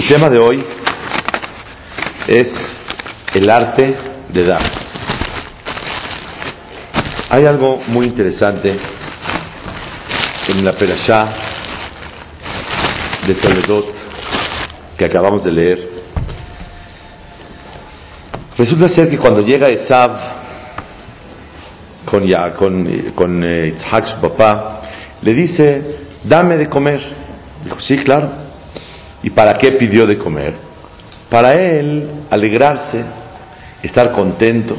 El tema de hoy es el arte de dar. Hay algo muy interesante en la Perashá de Toledot que acabamos de leer. Resulta ser que cuando llega Esav con, ya, con, con eh, su papá, le dice, dame de comer. Dijo, sí, claro. ¿Y para qué pidió de comer? Para él alegrarse, estar contento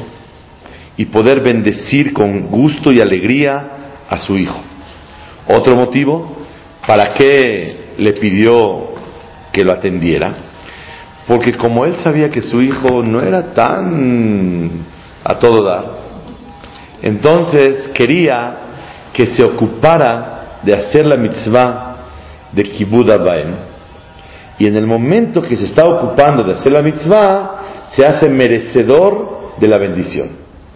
y poder bendecir con gusto y alegría a su hijo. Otro motivo, ¿para qué le pidió que lo atendiera? Porque como él sabía que su hijo no era tan a todo dar, entonces quería que se ocupara de hacer la mitzvah de Abaem. Y en el momento que se está ocupando de hacer la mitzvah, se hace merecedor de la bendición.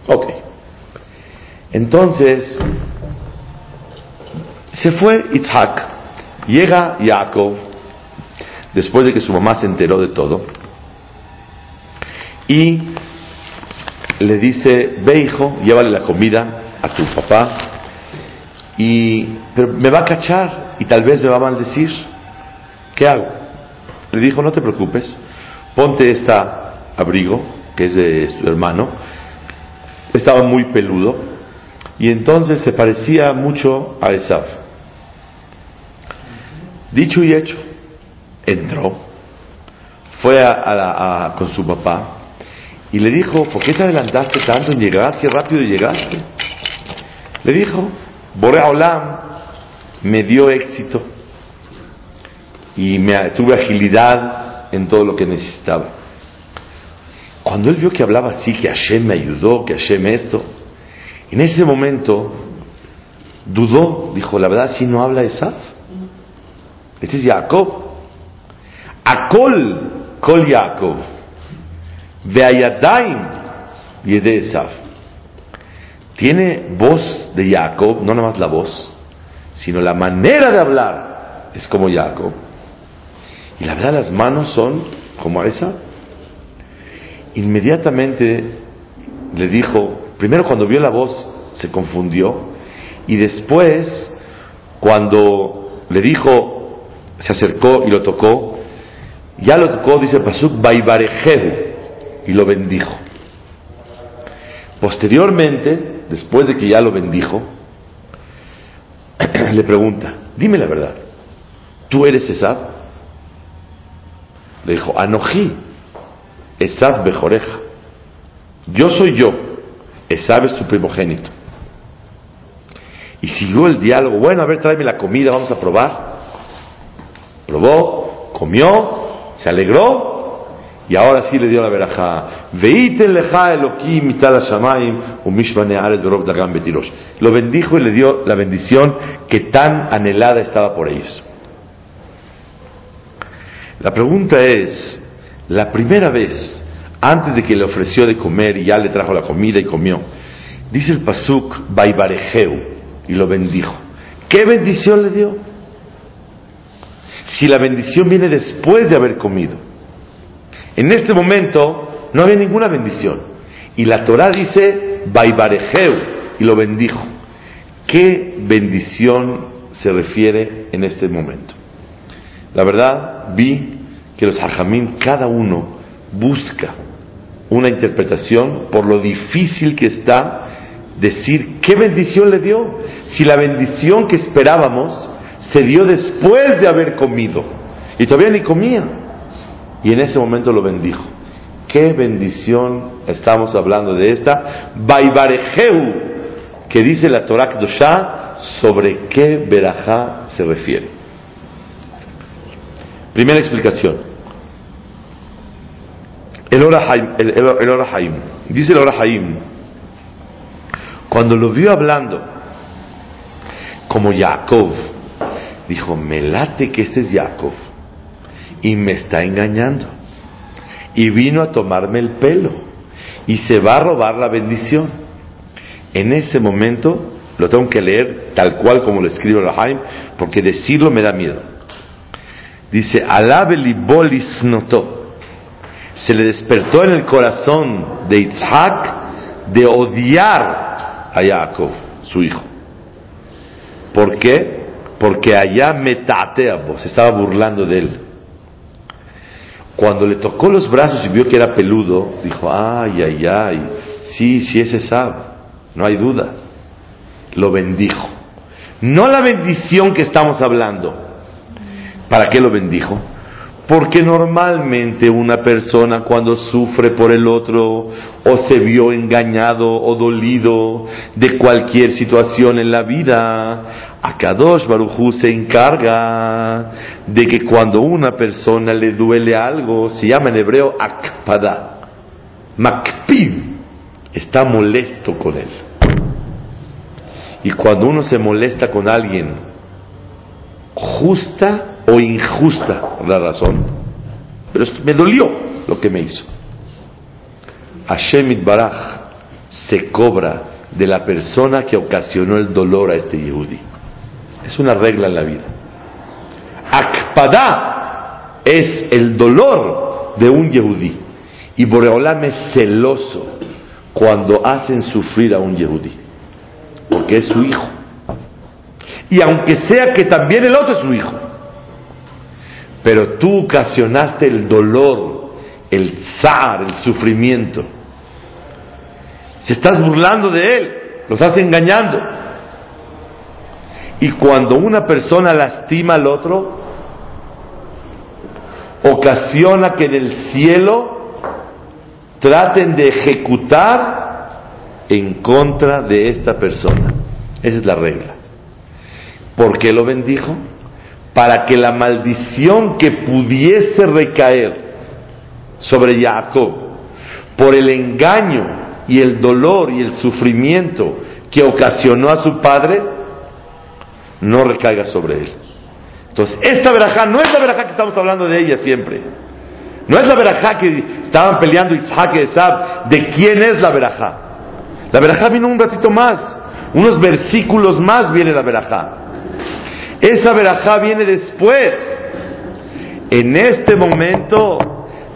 Ok. Entonces, se fue Itzhak, llega Jacob, después de que su mamá se enteró de todo, y le dice, ve hijo, llévale la comida a tu papá, y, pero me va a cachar y tal vez me va a maldecir. ¿Qué hago? Le dijo, no te preocupes, ponte este abrigo, que es de su hermano, estaba muy peludo, y entonces se parecía mucho a Esav. Dicho y hecho, entró, fue a, con su papá y le dijo, ¿por qué te adelantaste tanto en llegar? ¿Qué rápido llegaste? Le dijo, Borea Olam me dio éxito y me, tuve agilidad en todo lo que necesitaba. Cuando él vio que hablaba así, que Hashem me ayudó, que Hashem esto, en ese momento dudó, dijo, la verdad, si no habla Esaf. Este es Jacob. Akol, Kol Jacob. Veayadaim, Yede Esaf. Tiene voz de Jacob, no nada más la voz, sino la manera de hablar es como Jacob. Y la verdad, las manos son como esa. Inmediatamente le dijo, primero cuando vio la voz se confundió, y después, cuando le dijo, se acercó y lo tocó, ya lo tocó, dice Pasuk, Baibarejehu, y lo bendijo. Posteriormente, después de que ya lo bendijo, le pregunta, dime la verdad, ¿tú eres Esab? Le dijo, Anojí, Esab Bejoreja. Yo soy yo, Esab es tu primogénito. Y siguió el diálogo, bueno, a ver, tráeme la comida, vamos a probar. Probó, comió, se alegró y ahora sí le dio la verajá. Veiten leja elokim mital shamaim umishbane ares berov dagam betirosh. Lo bendijo y le dio la bendición que tan anhelada estaba por ellos. La pregunta es, la primera vez, antes de que le ofreció de comer y ya le trajo la comida y comió, dice el pasuk Baibarejeu y lo bendijo. ¿Qué bendición le dio? Si la bendición viene después de haber comido. En este momento no había ninguna bendición. Y la Torah dice, Baibarejeu, y lo bendijo. ¿Qué bendición se refiere en este momento? La verdad, vi que los hajamim, cada uno, busca una interpretación por lo difícil que está decir qué bendición le dio. Si la bendición que esperábamos se dio después de haber comido y todavía ni comía. Y en ese momento lo bendijo. ¿Qué bendición estamos hablando de esta? Baibarejeu, que dice la Torah Kedoshá, sobre qué verajá se refiere. Primera explicación. El Orahaim, el, el, dice el Orahaim, cuando lo vio hablando como Jacob, dijo, me late que este es Jacob y me está engañando. Y vino a tomarme el pelo y se va a robar la bendición. En ese momento lo tengo que leer tal cual como lo escribe Rahaim, porque decirlo me da miedo. Dice, Alabeli bolis notó. Se le despertó en el corazón de Isaac de odiar a Jacob, su hijo. ¿Por qué? Porque allá se estaba burlando de él. Cuando le tocó los brazos y vio que era peludo, dijo, ay, ay, ay, sí, sí es Esab, no hay duda. Lo bendijo. No la bendición que estamos hablando. ¿Para qué lo bendijo? Porque normalmente una persona cuando sufre por el otro o se vio engañado o dolido de cualquier situación en la vida, Akadosh Barujú se encarga de que cuando una persona le duele algo, se llama en hebreo akpada, makpid, está molesto con él. Y cuando uno se molesta con alguien, justa o injusta la razón, pero me dolió lo que me hizo. Hashem Baraj se cobra de la persona que ocasionó el dolor a este Yehudi. Es una regla en la vida. Akpada es el dolor de un Yehudi. Y Boreolam es celoso cuando hacen sufrir a un Yehudi. Porque es su hijo. Y aunque sea que también el otro es su hijo pero tú ocasionaste el dolor, el zar, el sufrimiento. Si estás burlando de él, lo estás engañando. Y cuando una persona lastima al otro, ocasiona que en el cielo traten de ejecutar en contra de esta persona. Esa es la regla. ¿Por qué lo bendijo? Para que la maldición que pudiese recaer sobre Jacob por el engaño y el dolor y el sufrimiento que ocasionó a su padre, no recaiga sobre él. Entonces, esta verajá no es la verajá que estamos hablando de ella siempre. No es la verajá que estaban peleando Isaac y Esab. ¿De quién es la verajá? La verajá vino un ratito más. Unos versículos más viene la verajá. Esa verajá viene después. En este momento,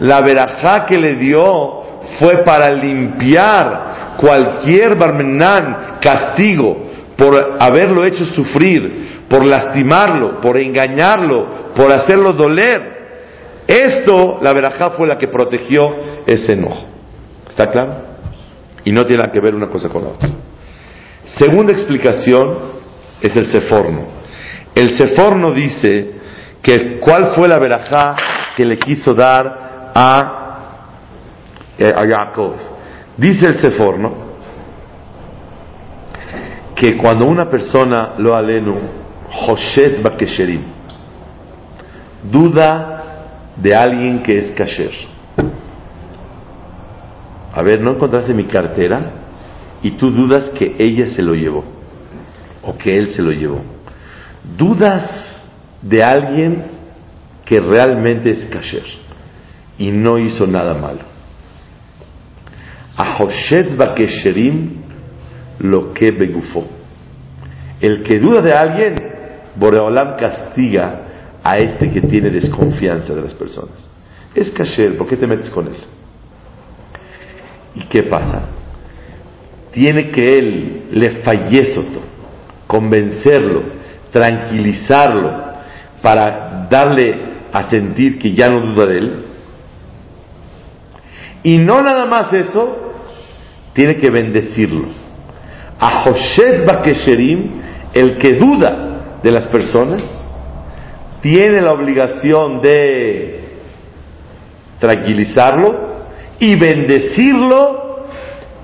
la verajá que le dio fue para limpiar cualquier barmenán castigo por haberlo hecho sufrir, por lastimarlo, por engañarlo, por hacerlo doler. Esto, la verajá fue la que protegió ese enojo. ¿Está claro? Y no tiene nada que ver una cosa con la otra. Segunda explicación es el seforno. El Seforno dice que cuál fue la verajá que le quiso dar a, eh, a Jacob. Dice el Seforno que cuando una persona lo alenu, Hoshet Bakesherim, duda de alguien que es kasher. A ver, ¿no encontraste mi cartera? Y tú dudas que ella se lo llevó o que él se lo llevó dudas de alguien que realmente es kasher y no hizo nada malo. A Hoshet Bakesherim lo que begufó. El que duda de alguien, Boreolam castiga a este que tiene desconfianza de las personas. Es kasher, ¿por qué te metes con él? ¿Y qué pasa? Tiene que él le fallece convencerlo tranquilizarlo, para darle a sentir que ya no duda de él. Y no nada más eso, tiene que bendecirlo. A Hoshet Bakesherim, el que duda de las personas, tiene la obligación de tranquilizarlo y bendecirlo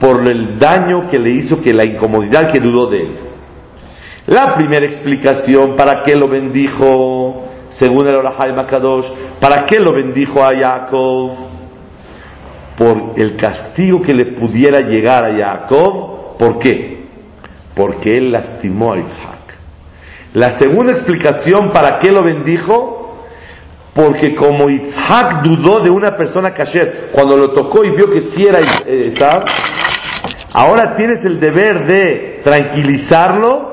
por el daño que le hizo, que la incomodidad que dudó de él. La primera explicación, ¿para qué lo bendijo? Según el Orahai Makadosh, ¿para qué lo bendijo a Jacob? Por el castigo que le pudiera llegar a Jacob. ¿Por qué? Porque él lastimó a Isaac. La segunda explicación, ¿para qué lo bendijo? Porque como Isaac dudó de una persona kasher, cuando lo tocó y vio que sí era Isaac, ahora tienes el deber de tranquilizarlo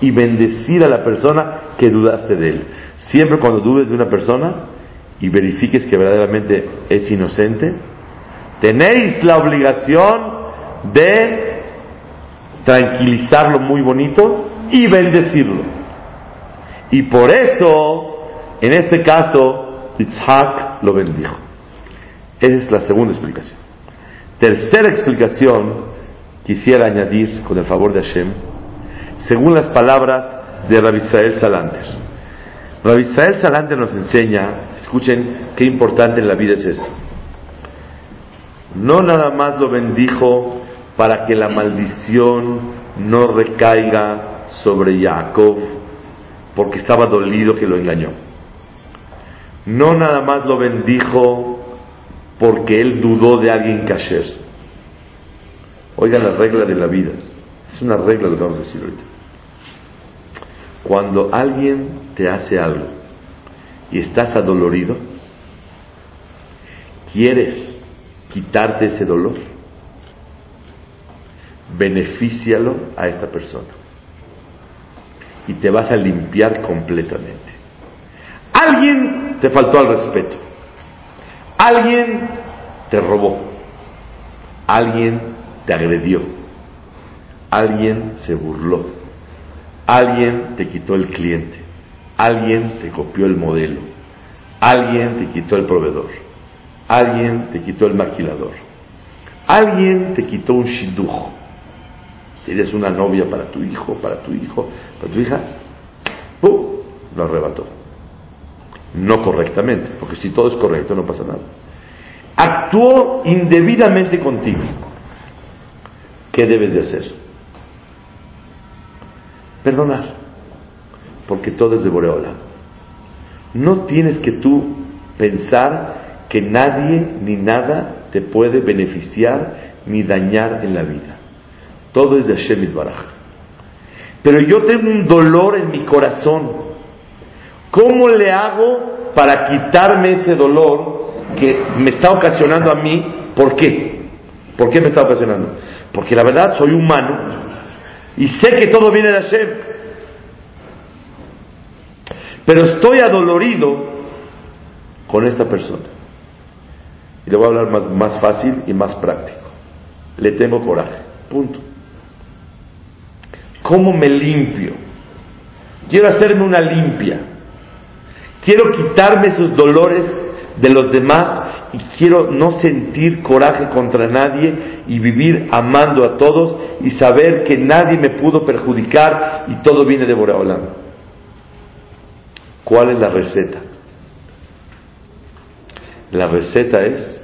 y bendecir a la persona que dudaste de él. Siempre cuando dudes de una persona y verifiques que verdaderamente es inocente, tenéis la obligación de tranquilizarlo muy bonito y bendecirlo. Y por eso, en este caso, Itzhak lo bendijo. Esa es la segunda explicación. Tercera explicación, quisiera añadir, con el favor de Hashem, según las palabras de Rabbi Israel Salander. Rabbi Israel Salander nos enseña, escuchen qué importante en la vida es esto. No nada más lo bendijo para que la maldición no recaiga sobre Jacob, porque estaba dolido que lo engañó. No nada más lo bendijo porque él dudó de alguien kasher. Oigan la regla de la vida. Es una regla lo que vamos a decir ahorita. Cuando alguien te hace algo y estás adolorido, quieres quitarte ese dolor, beneficialo a esta persona y te vas a limpiar completamente. Alguien te faltó al respeto, alguien te robó, alguien te agredió, alguien se burló Alguien te quitó el cliente, alguien te copió el modelo, alguien te quitó el proveedor, alguien te quitó el maquilador, alguien te quitó un shidujo. Tienes una novia para tu hijo, para tu hijo, para tu hija, ¡pum! lo arrebató. No correctamente, porque si todo es correcto no pasa nada. Actuó indebidamente contigo. ¿Qué debes de hacer? Perdonar, porque todo es de Boreola. No tienes que tú pensar que nadie ni nada te puede beneficiar ni dañar en la vida. Todo es de Hashem Baraj. Pero yo tengo un dolor en mi corazón. ¿Cómo le hago para quitarme ese dolor que me está ocasionando a mí? ¿Por qué? ¿Por qué me está ocasionando? Porque la verdad soy humano y sé que todo viene de Hashem. Pero estoy adolorido con esta persona. Y le voy a hablar más, más fácil y más práctico. Le tengo coraje. Punto. ¿Cómo me limpio? Quiero hacerme una limpia. Quiero quitarme esos dolores de los demás y quiero no sentir coraje contra nadie y vivir amando a todos y saber que nadie me pudo perjudicar y todo viene de Boreolam. ¿Cuál es la receta? La receta es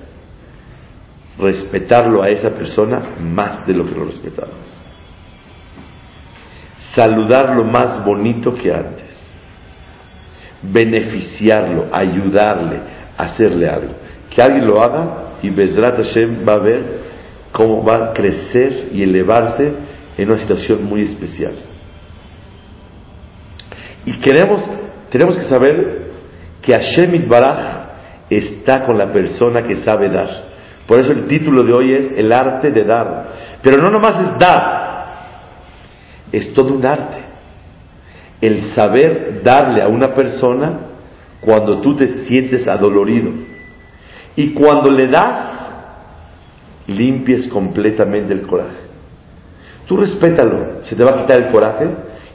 respetarlo a esa persona más de lo que lo respetamos. Saludarlo más bonito que antes. Beneficiarlo, ayudarle, hacerle algo que alguien lo haga y Bezrat Hashem va a ver cómo va a crecer y elevarse en una situación muy especial. Y queremos, tenemos que saber que Hashem Itbaraj está con la persona que sabe dar. Por eso el título de hoy es El arte de dar. Pero no nomás es dar, es todo un arte. El saber darle a una persona cuando tú te sientes adolorido y cuando le das, limpies completamente el coraje. Tú respétalo, se te va a quitar el coraje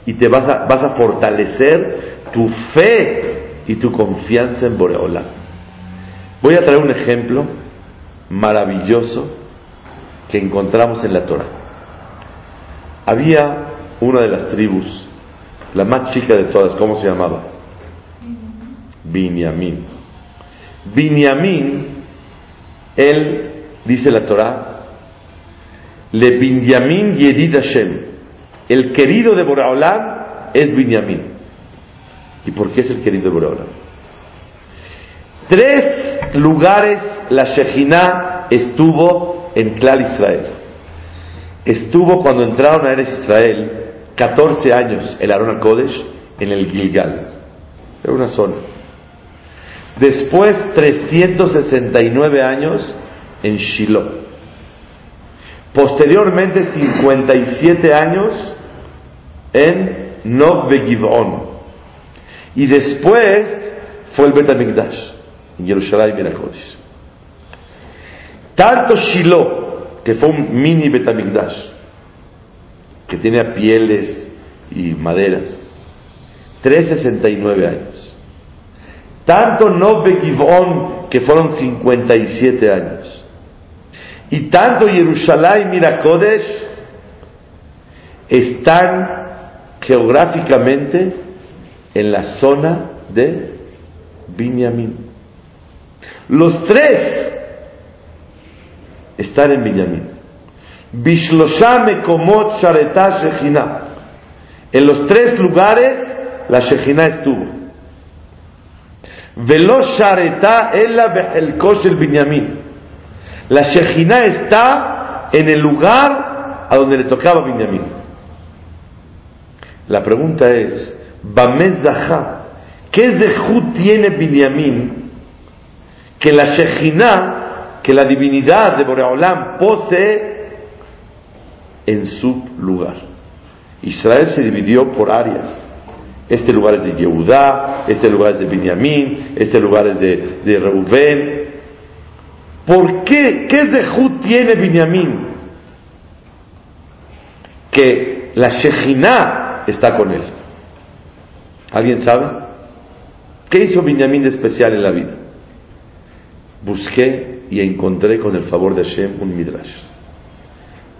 y te vas a, vas a fortalecer tu fe y tu confianza en Boreola. Voy a traer un ejemplo maravilloso que encontramos en la Torah. Había una de las tribus, la más chica de todas, ¿cómo se llamaba? Binyamin. Binyamin él, dice la Torah, le Binyamin Yedid Hashem, el querido de Boraolam es Binyamin. ¿Y por qué es el querido de Boreolam? Tres lugares la Shejinah estuvo en Klal Israel. Estuvo cuando entraron a Eres Israel 14 años el Aaron Kodesh en el Gilgal. Era una zona. Después 369 años en Shiloh. Posteriormente 57 años en Nov Y después fue el Bet en Jerusalén y Kodesh. Tanto Shiloh, que fue un mini Bet que tenía pieles y maderas, 369 años. Tanto Nov que fueron 57 años. Y tanto Jerusalén y Mirakodesh están geográficamente en la zona de Binyamin. Los tres están en Binyamin. Bishlosha Komot Shareta Shechina. En los tres lugares la Shechina estuvo. Velo Shareta Ella el Binyamin. La Shechina está en el lugar a donde le tocaba Binyamin. La pregunta es, Bamezaha, ¿qué zehut tiene Binyamin que la Shechina, que la divinidad de Boreolam posee en su lugar. Israel se dividió por áreas. Este lugar es de Yehudá, este lugar es de Benjamín, este lugar es de, de Reubén. ¿Por qué? ¿Qué Jud tiene Benjamín? Que la Shejinah está con él. ¿Alguien sabe? ¿Qué hizo Benjamín de especial en la vida? Busqué y encontré con el favor de Hashem un midrash.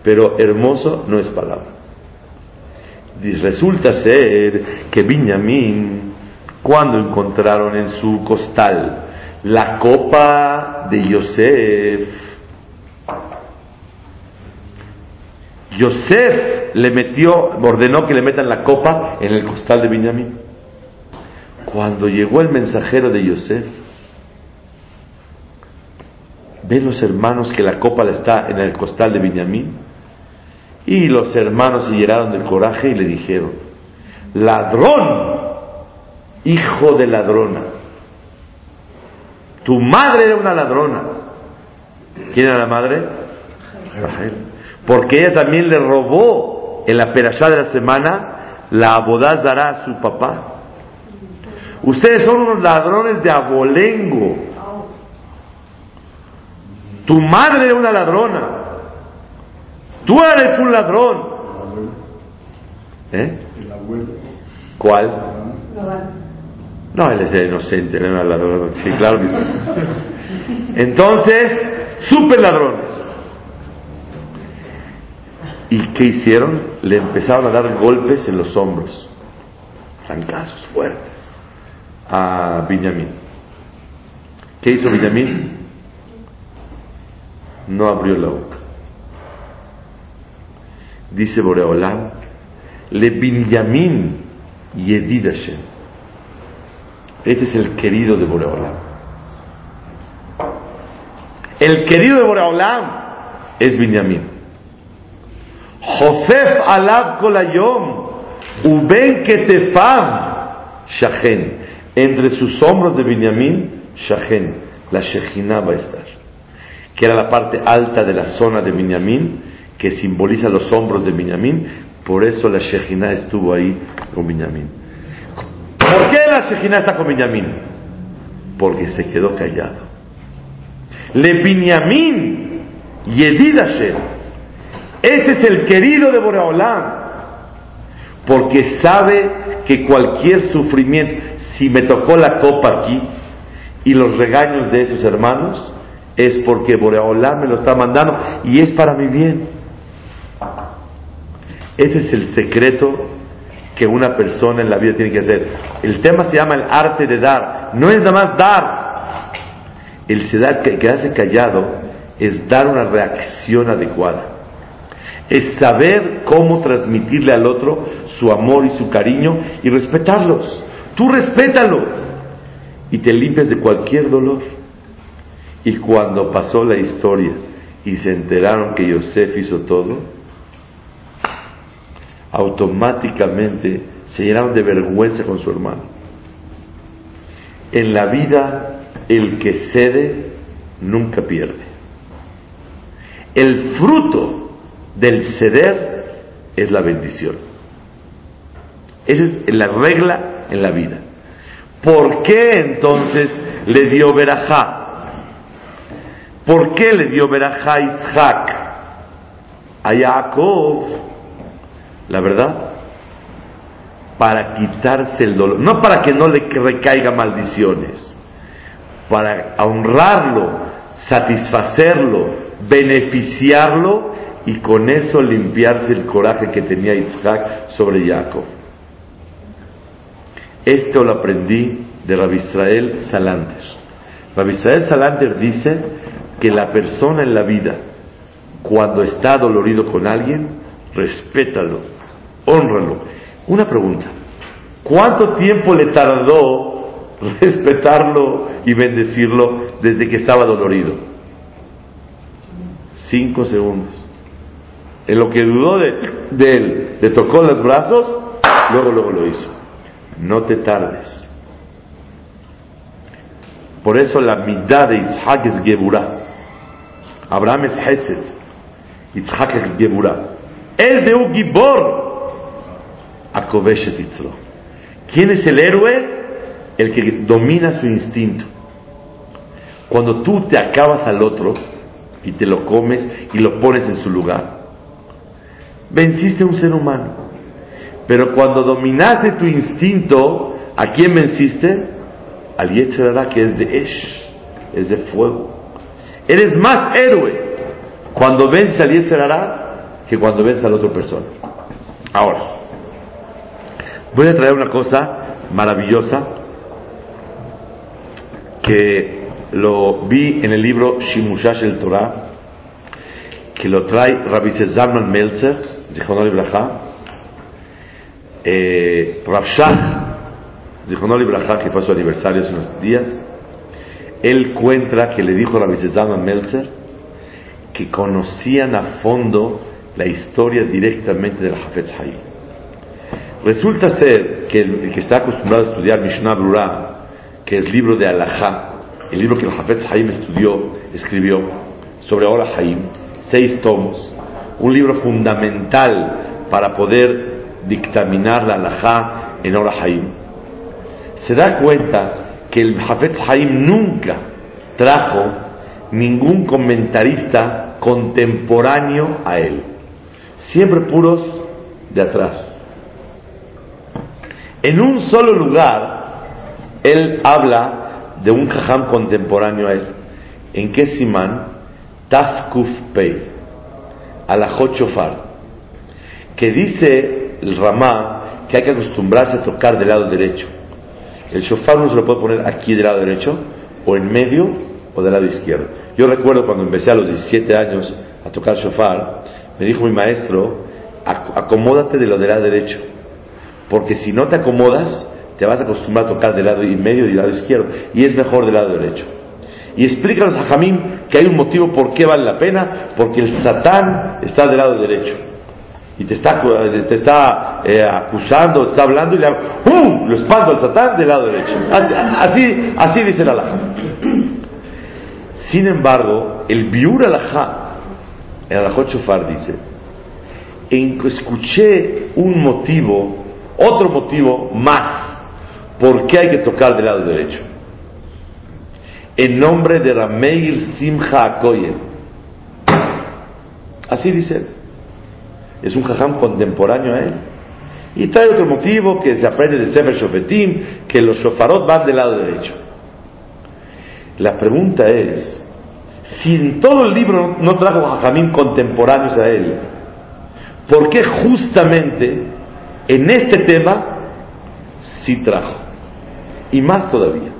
Pero hermoso no es palabra. Resulta ser que Benjamín, cuando encontraron en su costal la copa de Yosef, Yosef le metió, ordenó que le metan la copa en el costal de Benjamín. Cuando llegó el mensajero de Yosef, ven los hermanos que la copa está en el costal de Benjamín y los hermanos se llenaron de coraje y le dijeron, ladrón, hijo de ladrona, tu madre era una ladrona. ¿Quién era la madre? Rachel. Porque ella también le robó en la perashá de la semana la abodazará a su papá. Ustedes son unos ladrones de abolengo. Tu madre era una ladrona. Tú eres un ladrón. ¿Eh? ¿Cuál? No, él es inocente, no era ladrón. Sí, claro Entonces, super ladrones. ¿Y qué hicieron? Le empezaron a dar golpes en los hombros, francazos fuertes, a Benjamín. ¿Qué hizo Benjamín? No abrió la boca dice Boreolam, le Binyamin Yedid Este es el querido de Boreolam. El querido de Boreolam es Binyamin. Josef alab kolayom, uben ketefav shachen. Entre sus hombros de Binyamin, shachen, la Shejina va a estar. Que era la parte alta de la zona de Binyamin, que simboliza los hombros de Benjamín, por eso la Shejina estuvo ahí con Benjamín. ¿Por qué la Shejina está con Benjamín? Porque se quedó callado. Le Benjamín Yedid Hashem. Este es el querido de Boreolam. Porque sabe que cualquier sufrimiento, si me tocó la copa aquí y los regaños de esos hermanos, es porque Boreolam me lo está mandando y es para mi bien. Ese es el secreto que una persona en la vida tiene que hacer. El tema se llama el arte de dar. No es nada más dar. El quedarse callado es dar una reacción adecuada. Es saber cómo transmitirle al otro su amor y su cariño y respetarlos. Tú respétalo y te limpias de cualquier dolor. Y cuando pasó la historia y se enteraron que Yosef hizo todo, automáticamente se llenaron de vergüenza con su hermano. En la vida, el que cede nunca pierde. El fruto del ceder es la bendición. Esa es la regla en la vida. ¿Por qué entonces le dio verajá? ¿Por qué le dio verajá a Isaac? A Jacob. La verdad, para quitarse el dolor, no para que no le recaiga maldiciones, para honrarlo, satisfacerlo, beneficiarlo y con eso limpiarse el coraje que tenía Isaac sobre Jacob. Esto lo aprendí de Rabbi Israel Salanter. Rabbi Israel Salanter dice que la persona en la vida, cuando está dolorido con alguien, respétalo, honralo. Una pregunta, ¿cuánto tiempo le tardó respetarlo y bendecirlo desde que estaba dolorido? Cinco segundos. En lo que dudó de, él, le tocó los brazos, luego, luego lo hizo. No te tardes. Por eso la mitad de Isaac es Geburah. Abraham es Hesed. Isaac es Geburah. Es de un Gibor. ¿Quién es el héroe? El que domina su instinto. Cuando tú te acabas al otro y te lo comes y lo pones en su lugar, venciste a un ser humano. Pero cuando dominaste tu instinto, ¿a quién venciste? Al Yetzerara que es de Esh, es de fuego. Eres más héroe cuando vences al Yetzerara que cuando vences a la otra persona. Ahora, voy a traer una cosa maravillosa que lo vi en el libro Shimushash el Torah, que lo trae Rabbi Zalman Meltzer, Zichonol Ibrahá, eh, Rav Shach, Zichonol Ibrahá, que fue su aniversario hace unos días, él cuenta que le dijo a Rabbi Zalman Meltzer que conocían a fondo la historia directamente del Hafetz Haim. Resulta ser que el, que está acostumbrado a estudiar Mishnah Brura, que es libro de Alajá, el libro que el Hafetz Haim estudió, escribió sobre Ora Haim, seis tomos, un libro fundamental para poder dictaminar la Alajá en Ora Haim, se da cuenta que el Hafetz Haim nunca trajo ningún comentarista contemporáneo a él, siempre puros de atrás. En un solo lugar, él habla de un jajam contemporáneo a él. ¿En qué simán? Tafkuf Pei, Alajot Shofar, que dice el Ramá que hay que acostumbrarse a tocar del lado derecho. El shofar no se lo puede poner aquí del lado derecho, o en medio, o del lado izquierdo. Yo recuerdo cuando empecé a los 17 años a tocar shofar, me dijo mi maestro, acomódate de lo del lado derecho porque si no te acomodas, te vas a acostumbrar a tocar del lado y medio y del lado izquierdo, y es mejor del lado derecho. Y explícanos a Jamín que hay un motivo por qué vale la pena, porque el Satán está del lado derecho. Y te está, te está eh, acusando, te está hablando y le ¡uh! lo espando al Satán del lado derecho. Así, así, dice la Alajá. Sin embargo, el Biur Alajá, el Alajot Shofar dice, escuché un motivo otro motivo más por qué hay que tocar del lado derecho. En nombre de Rameir Simcha Akoyen. Así dice él. Es un jajam contemporáneo a él. Y trae otro motivo que se aprende de Sefer Shofetim, que los shofarot van del lado derecho. La pregunta es, si en todo el libro no trajo jajamín contemporáneos a él, ¿por qué justamente en este tema sí trajo. Y más todavía.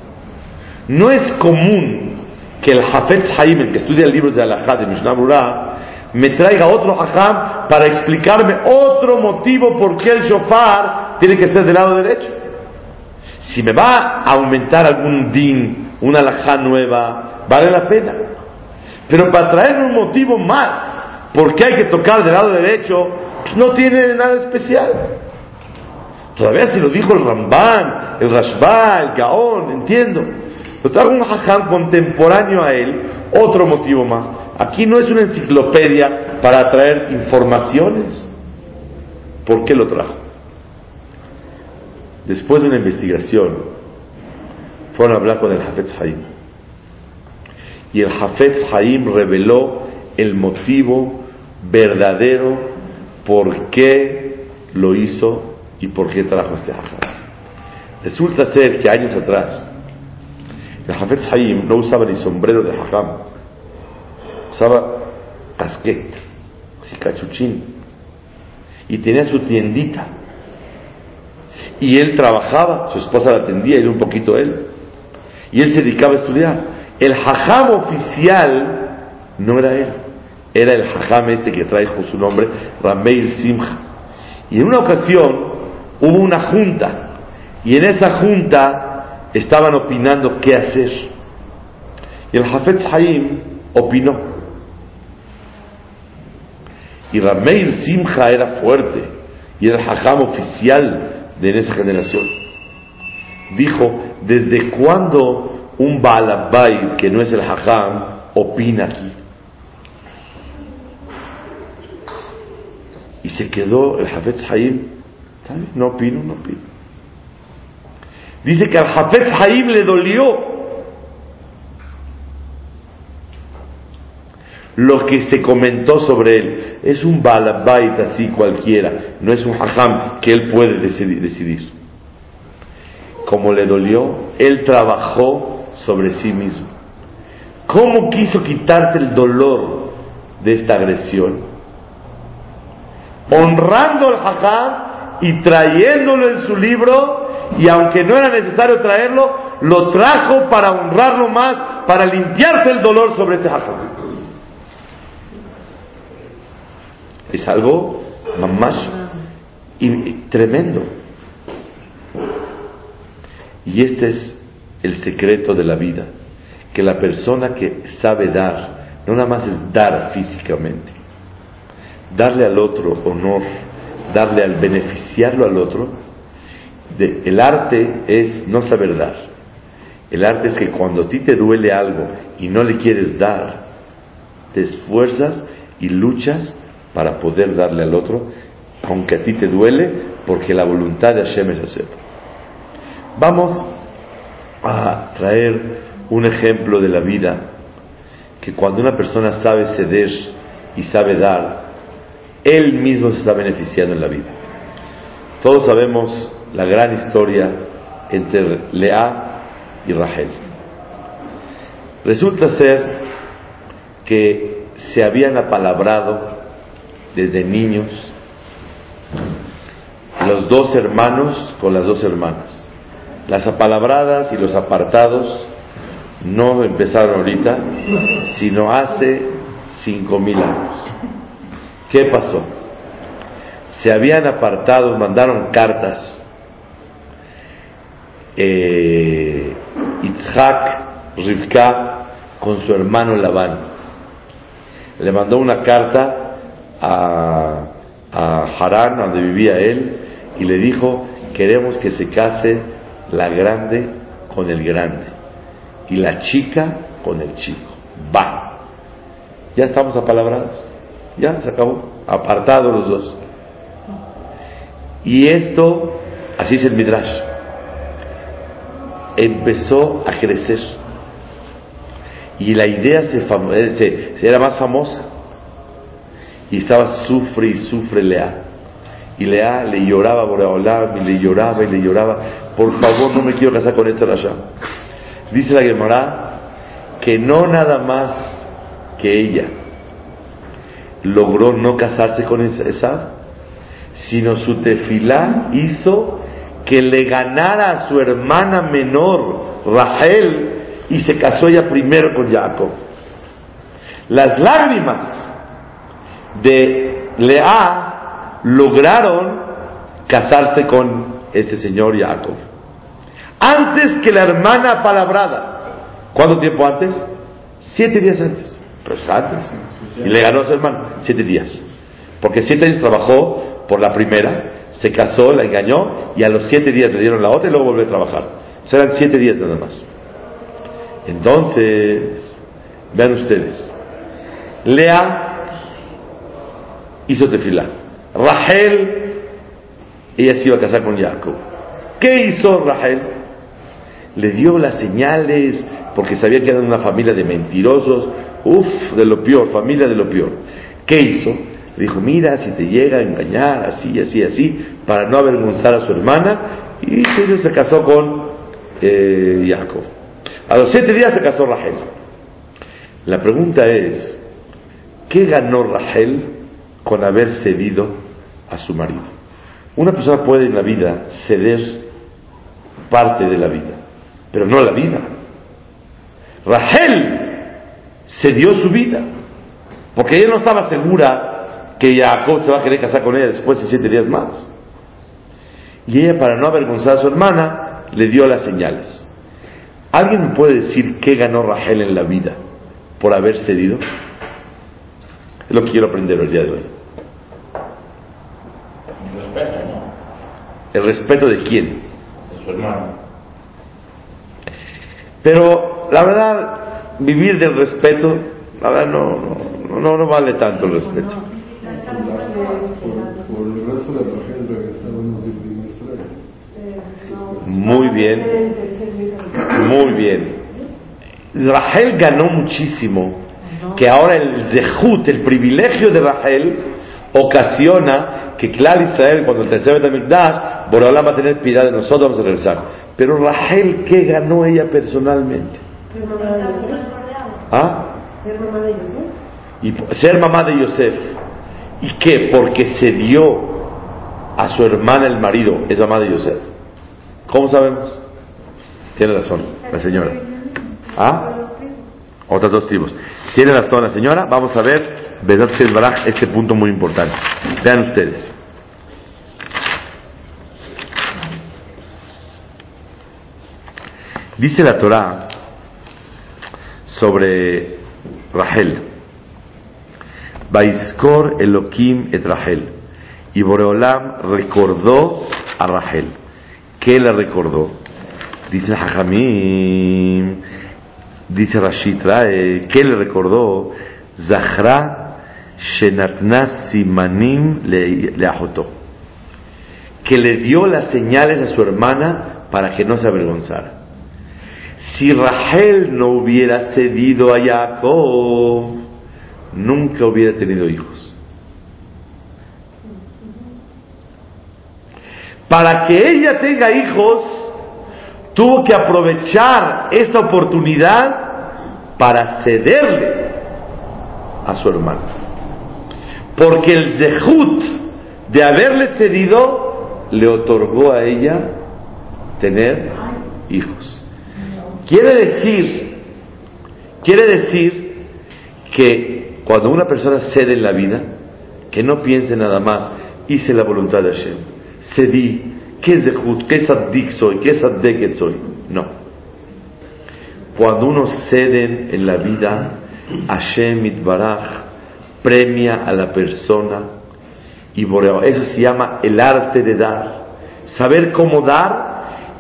No es común que el Hafetz Haim, el que estudia libros de Alajá de Mishnah Brura, me traiga otro Hajam para explicarme otro motivo por qué el shofar tiene que estar del lado derecho. Si me va a aumentar algún din, una alajá nueva, vale la pena. Pero para traerme un motivo más, por qué hay que tocar del lado derecho, no tiene nada especial. Todavía si lo dijo el Ramban, el Rashba, el Gaón, entiendo. Pero trajo un hajam contemporáneo a él, otro motivo más. Aquí no es una enciclopedia para traer informaciones. ¿Por qué lo trajo? Después de una investigación, fueron a hablar con el Hafetz Haim. Y el Hafetz Haim reveló el motivo verdadero por qué lo hizo y por qué trajo este Hajam. Resulta ser que años atrás, el Hafetz Haim no usaba ni sombrero de Hajam, usaba casquet, así cachuchín, y tenía su tiendita. Y él trabajaba, su esposa la atendía, él un poquito él, y él se dedicaba a estudiar. El Hajam oficial no era él, era el Hajam este que trae su nombre, Rameir Simcha. Y en una ocasión hubo una junta, y en esa junta estaban opinando qué hacer. Y el Hafetz Haim opinó. Y Rameir Simcha era fuerte y era el hajam oficial de esa generación. Dijo, ¿desde cuándo un Baalabay que no es el hajam opina aquí? Y se quedó el Hafetz Haim, No opino, no opino. Dice que al Hafez Haim le dolió lo que se comentó sobre él. Es un balabait así cualquiera, no es un hajam que él puede decidir. Como le dolió, él trabajó sobre sí mismo. ¿Cómo quiso quitarte el dolor de esta agresión? Honrando al hajam y trayéndolo en su libro y aunque no era necesario traerlo, lo trajo para honrarlo más, para limpiarse el dolor sobre ese hajam. Es algo más y, tremendo. Y este es el secreto de la vida, que la persona que sabe dar, no nada más es dar físicamente, darle al otro honor, darle al beneficiarlo al otro, el arte es no saber dar. El arte es que cuando a ti te duele algo y no le quieres dar, te esfuerzas y luchas para poder darle al otro, aunque a ti te duele, porque la voluntad de Hashem es hacerlo. Vamos a traer un ejemplo de la vida, que cuando una persona sabe ceder y sabe dar, él mismo se está beneficiando en la vida. Todos sabemos la gran historia entre Lea y Rachel. Resulta ser que se habían apalabrado desde niños los dos hermanos con las dos hermanas. Las apalabradas y los apartados no empezaron ahorita, sino hace cinco mil años. ¿Qué pasó? Se habían apartado, mandaron cartas eh, Itzhak Rivka con su hermano Labán. Le mandó una carta a, a Harán, donde vivía él, y le dijo, queremos que se case la grande con el grande y la chica con el chico. Va. Ya estamos apalabrados. Ya se acabó. Apartados los dos. Y esto, así es el Midrash empezó a crecer. Y la idea se, se, era más famosa. Y estaba sufre y sufre Lea. Y Lea le lloraba a y le lloraba y le lloraba. Por favor, no me quiero casar con este Rasha. Dice la Gemara que no nada más que ella logró no casarse con esa, sino su tefilá hizo que le ganara a su hermana menor, Rachel, y se casó ella primero con Jacob. Las lágrimas de Lea lograron casarse con ese señor Jacob. Antes que la hermana palabrada. ¿Cuánto tiempo antes? Siete días antes. Pues antes. Y le ganó a su hermano. Siete días. Porque siete años trabajó por la primera, se casó, la engañó y a los siete días le dieron la otra y luego volvió a trabajar. Serán siete días nada más. Entonces, vean ustedes. Lea hizo tefilá. Rachel, ella se iba a casar con Jacob. ¿Qué hizo Rachel? Le dio las señales porque sabía que eran una familia de mentirosos. Uf, de lo peor, familia de lo peor. ¿Qué hizo? Dijo, mira, si te llega a engañar, así, así, así, para no avergonzar a su hermana. Y se casó con eh, Jacob. A los siete días se casó Rachel. La pregunta es, ¿qué ganó Rachel con haber cedido a su marido? Una persona puede en la vida ceder parte de la vida, pero no la vida. Rachel cedió su vida, porque ella no estaba segura que Jacob se va a querer casar con ella después de siete días más. Y ella, para no avergonzar a su hermana, le dio las señales. ¿Alguien me puede decir qué ganó Rachel en la vida por haber cedido? Es lo que quiero aprender el día de hoy. El respeto, ¿no? ¿El respeto de quién? De su hermano. Pero la verdad, vivir del respeto, la verdad no, no, no, no vale tanto el respeto. Por, por el resto de la tragedia regresamos de Israel. Muy bien, muy bien. Rachel ganó muchísimo, que ahora el zehut, el privilegio de Rachel, ocasiona que claro Israel, cuando el tercer Betamikdash, Borolam va a tener piedad de nosotros, vamos a regresar. Pero Rachel, ¿qué ganó ella personalmente? Ser mamá de Yosef. ¿Ah? Ser mamá de Yosef. Y ser mamá de Yosef. ¿Y qué? Porque se dio a su hermana el marido, es mamá de Yosef. ¿Cómo sabemos? Tiene razón, la señora. ¿Ah? Otras dos tribus. Tiene razón la señora. Vamos a ver, este punto muy importante. Vean ustedes. Dice la Torah sobre Rahel. Baiskor Elohim et Rahel. Y Boreolam recordó a Rahel. ¿Qué le recordó? Dice Hajamim, dice Rashid ¿qué le recordó? Zahra Shenatna Simanim le ajotó. Que le dio las señales a su hermana para que no se avergonzara. Si Rahel no hubiera cedido a Jacob, nunca hubiera tenido hijos. Para que ella tenga hijos, tuvo que aprovechar esta oportunidad para cederle a su hermano. Porque el zehut de haberle cedido le otorgó a ella tener hijos. Quiere decir, quiere decir que cuando una persona cede en la vida, que no piense nada más, hice la voluntad de Hashem, cedí, qué zehut, qué saddik soy, qué saddeket soy. No. Cuando uno cede en la vida, Hashem Itbaraj premia a la persona y. Eso se llama el arte de dar. Saber cómo dar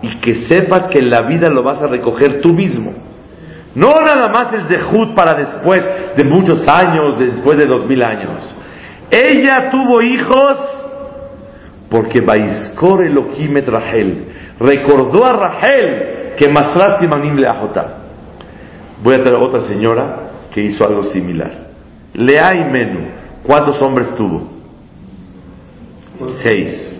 y que sepas que en la vida lo vas a recoger tú mismo. No nada más el zehut para después de muchos años, después de dos mil años. Ella tuvo hijos porque Baiskor Elohim et Rahel recordó a Rahel que Masrat Simanim le ajotá. Voy a traer otra señora que hizo algo similar. Lea y Menú, ¿cuántos hombres tuvo? Seis.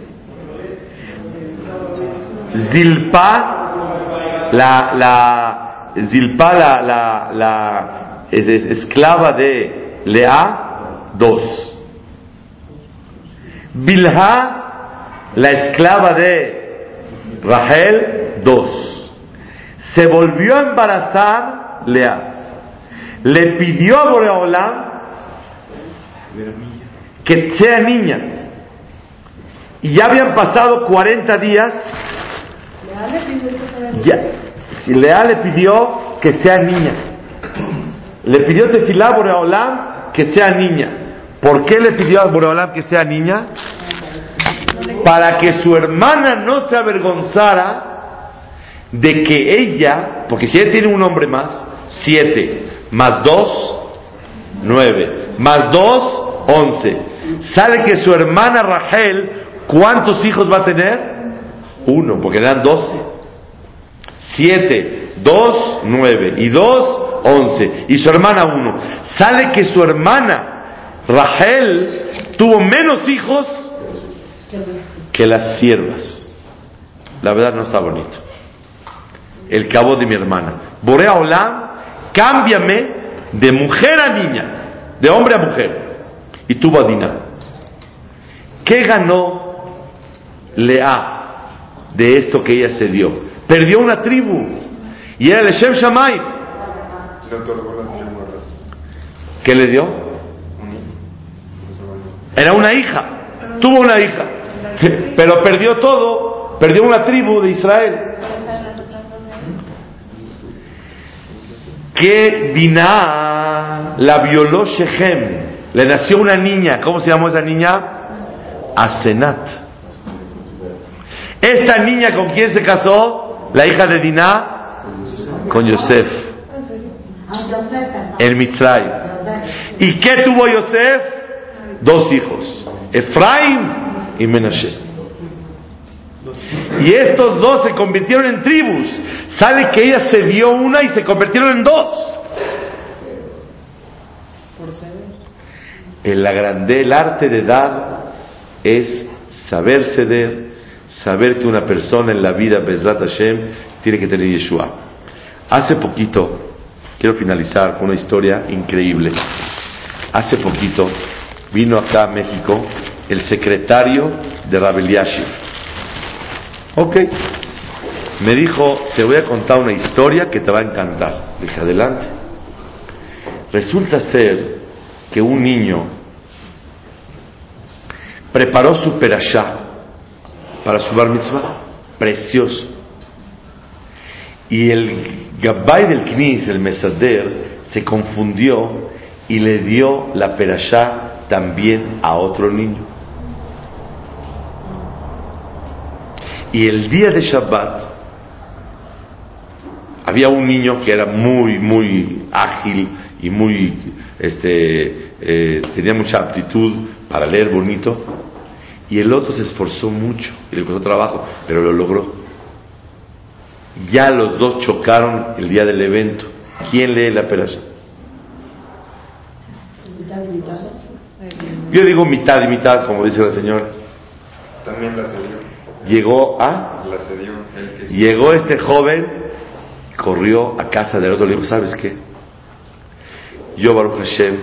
Zilpa, la, la, Zilpa, la, la, la es- es- esclava de Lea, dos. Bilha, la esclava de Rahel, dos. Se volvió a embarazar Lea. Le pidió a Boreolam que sea niña. Y ya habían pasado 40 días. Ya, si Lea le pidió que sea niña. Le pidió Tefilá a Boreolam que sea niña. ¿Por qué le pidió a Boreolam que sea niña? Para que su hermana no se avergonzara de que ella, porque si ella tiene un hombre más, siete, más dos, nueve, más dos, once. Sale que su hermana Rachel, ¿cuántos hijos va a tener? Uno, porque eran doce. Siete, dos, nueve, y dos, once. Y su hermana uno. Sale que su hermana Rachel tuvo menos hijos que las siervas. La verdad no está bonito el cabo de mi hermana. Borea Olam, cámbiame de mujer a niña, de hombre a mujer. Y tuvo a Dina. ¿Qué ganó Lea de esto que ella se dio? Perdió una tribu. Y era el Shem Shammai. ¿Qué le dio? Era una hija. Tuvo una hija. Pero perdió todo. Perdió una tribu de Israel. que Dinah la violó Shechem. Le nació una niña. ¿Cómo se llamó esa niña? Asenat. Esta niña con quién se casó? La hija de Dinah con Yosef. En Mitzray. ¿Y qué tuvo Yosef? Dos hijos. Efraim y Menashe. Y estos dos se convirtieron en tribus. Sale que ella se dio una y se convirtieron en dos. En la el arte de dar es saber ceder, saber que una persona en la vida, Bezrat Hashem, tiene que tener Yeshua. Hace poquito, quiero finalizar con una historia increíble. Hace poquito vino acá a México el secretario de Rabel Yashiv. Ok. Me dijo, te voy a contar una historia que te va a encantar. Dije, adelante. Resulta ser que un niño preparó su perashá para su bar mitzvah. Precioso. Y el Gabay del Knis, el Mesader, se confundió y le dio la perashá también a otro niño. Y el día de Shabbat había un niño que era muy, muy ágil y muy, este, eh, tenía mucha aptitud para leer bonito. Y el otro se esforzó mucho y le costó trabajo, pero lo logró. Ya los dos chocaron el día del evento. ¿Quién lee la perasha? Yo digo mitad y mitad, como dice la señora. También la cedió. Llegó a La cedió. El que sí. Llegó este joven, corrió a casa del otro, le dijo, ¿sabes qué? Yo, Baruch Hashem,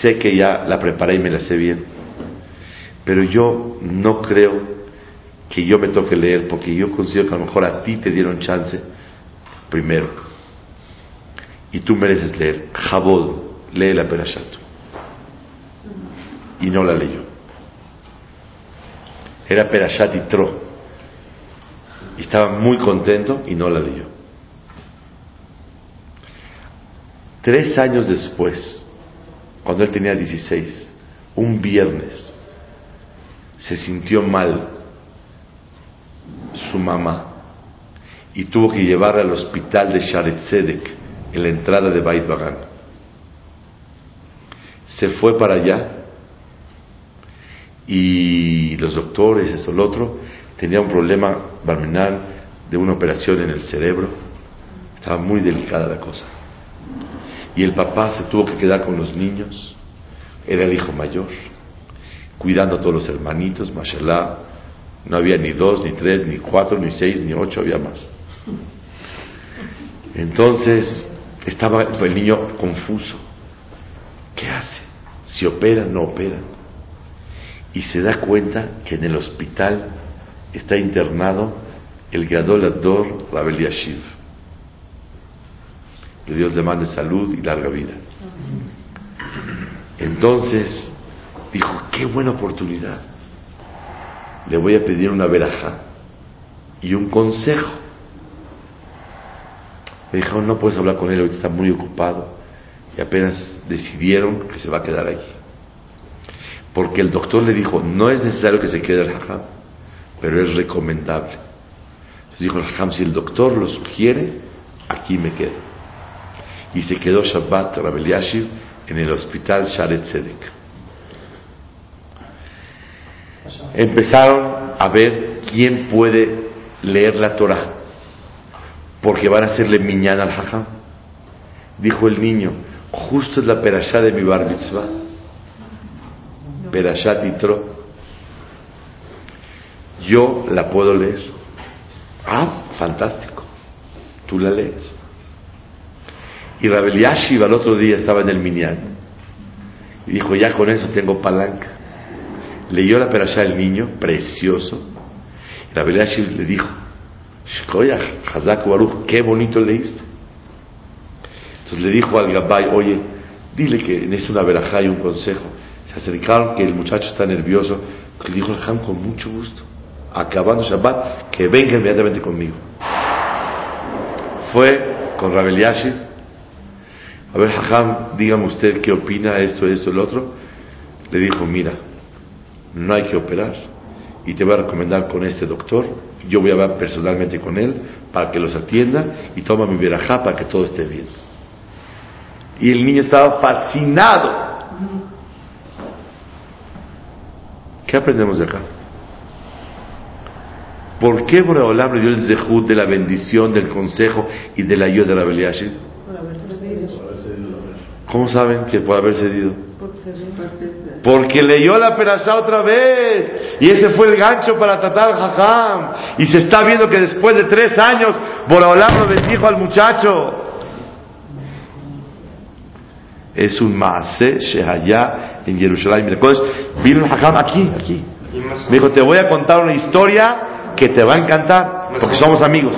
sé que ya la preparé y me la sé bien, pero yo no creo que yo me toque leer, porque yo considero que a lo mejor a ti te dieron chance primero, y tú mereces leer. Jabod, lee la Perashat. Y no la leyó. Era Perashat y Tro. Y estaba muy contento y no la leyó. Tres años después, cuando él tenía 16, un viernes, se sintió mal su mamá y tuvo que llevarla al hospital de Sharet Tzedek en la entrada de Beit Bagan. Se fue para allá y los doctores, esto, lo otro, tenía un problema barmenal de una operación en el cerebro. Estaba muy delicada la cosa. Y el papá se tuvo que quedar con los niños. Era el hijo mayor, cuidando a todos los hermanitos, mashallah. No había ni dos, ni tres, ni cuatro, ni seis, ni ocho, había más. Entonces estaba el niño confuso. ¿Qué hace? Si opera, no opera. Y se da cuenta que en el hospital está internado el Gadol Ador Rabel Yashiv. Que Dios le mande salud y larga vida. Entonces Dijo, qué buena oportunidad. Le voy a pedir una veraja y un consejo. Le dijeron, no puedes hablar con él, ahorita está muy ocupado. Y apenas decidieron que se va a quedar allí. Porque el doctor le dijo, no es necesario que se quede el hajam, pero es recomendable. Entonces dijo el hajam, si el doctor lo sugiere, aquí me quedo. Y se quedó Shabbat Rabel Yashiv en el hospital Sharet Tzedek. Empezaron a ver quién puede leer la Torah, porque van a hacerle miñana al hajam. Dijo el niño, justo es la perashá de mi bar mitzvah. Perashat Yitro. Yo la puedo leer. Ah, fantástico. Tú la lees. Y Rabel Yashiv al otro día estaba en el Minyan. Y dijo, ya con eso tengo palanca. Leyó la perashá el niño, precioso. Y Rabel Yashiv le dijo, Shkoyach, Hazak Baruch, qué bonito leíste. Entonces le dijo al Gabay, oye, dile que necesito una verajá y un consejo. Se acercaron, que el muchacho está nervioso. Le dijo el Ham con mucho gusto, acabando Shabbat, que venga inmediatamente conmigo. Fue con Rabel Yashiv. A ver, Hajam, dígame usted qué opina esto, esto, el otro. Le dijo, mira, no hay que operar y te voy a recomendar con este doctor. Yo voy a hablar personalmente con él para que los atienda y toma mi verajá para que todo esté bien. Y el niño estaba fascinado. ¿Qué aprendemos de acá? ¿Por qué Boreolam le dio el zehut de la bendición, del consejo y de la ayuda de la Beliashit? ¿Cómo saben que puede haber cedido? Porque leyó la perashá otra vez. Y ese fue el gancho para tratar al Hakam. Y se está viendo que después de tres años, Boreolam lo bendijo al muchacho. Es un maase shehaya en Jerusalén. Entonces, vino el Hakam aquí, aquí. Me dijo, te voy a contar una historia que te va a encantar. Porque somos amigos.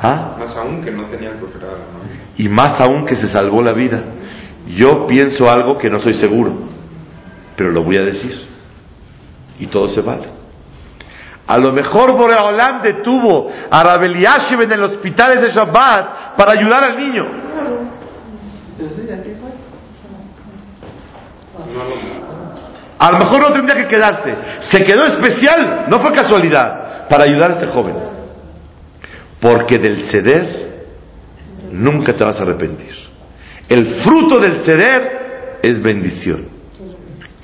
¿Ah? Más aún que no tenían que operar, ¿no? y más aún que se salvó la vida. Yo pienso algo que no soy seguro, pero lo voy a decir. Y todo se vale. A lo mejor Boreolam detuvo a Rabel Yashiv en el hospital de Shabbat para ayudar al niño. A lo mejor no tendría que quedarse. Se quedó especial, no fue casualidad, para ayudar a este joven. Porque del ceder nunca te vas a arrepentir. El fruto del ceder es bendición.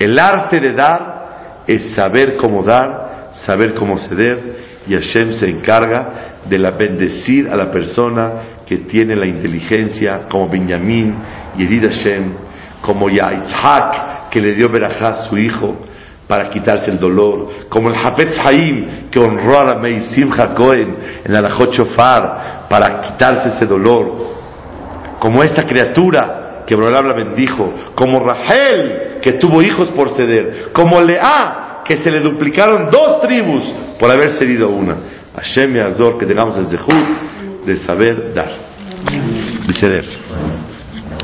El arte de dar es saber cómo dar, saber cómo ceder, y Hashem se encarga de la bendecir a la persona que tiene la inteligencia, como Benjamín, y Erid Hashem, como Yitzhak, que le dio Berajá a su hijo para quitarse el dolor, como el Hafetz Haim, que honró a la Meisim Cohen en la Shofar para quitarse ese dolor, como esta criatura que Borolam la bendijo, como Rahel, que tuvo hijos por ceder, como Lea, que se le duplicaron dos tribus por haber cedido una. Hashem y Azor, que tengamos el zehut de saber dar, de ceder.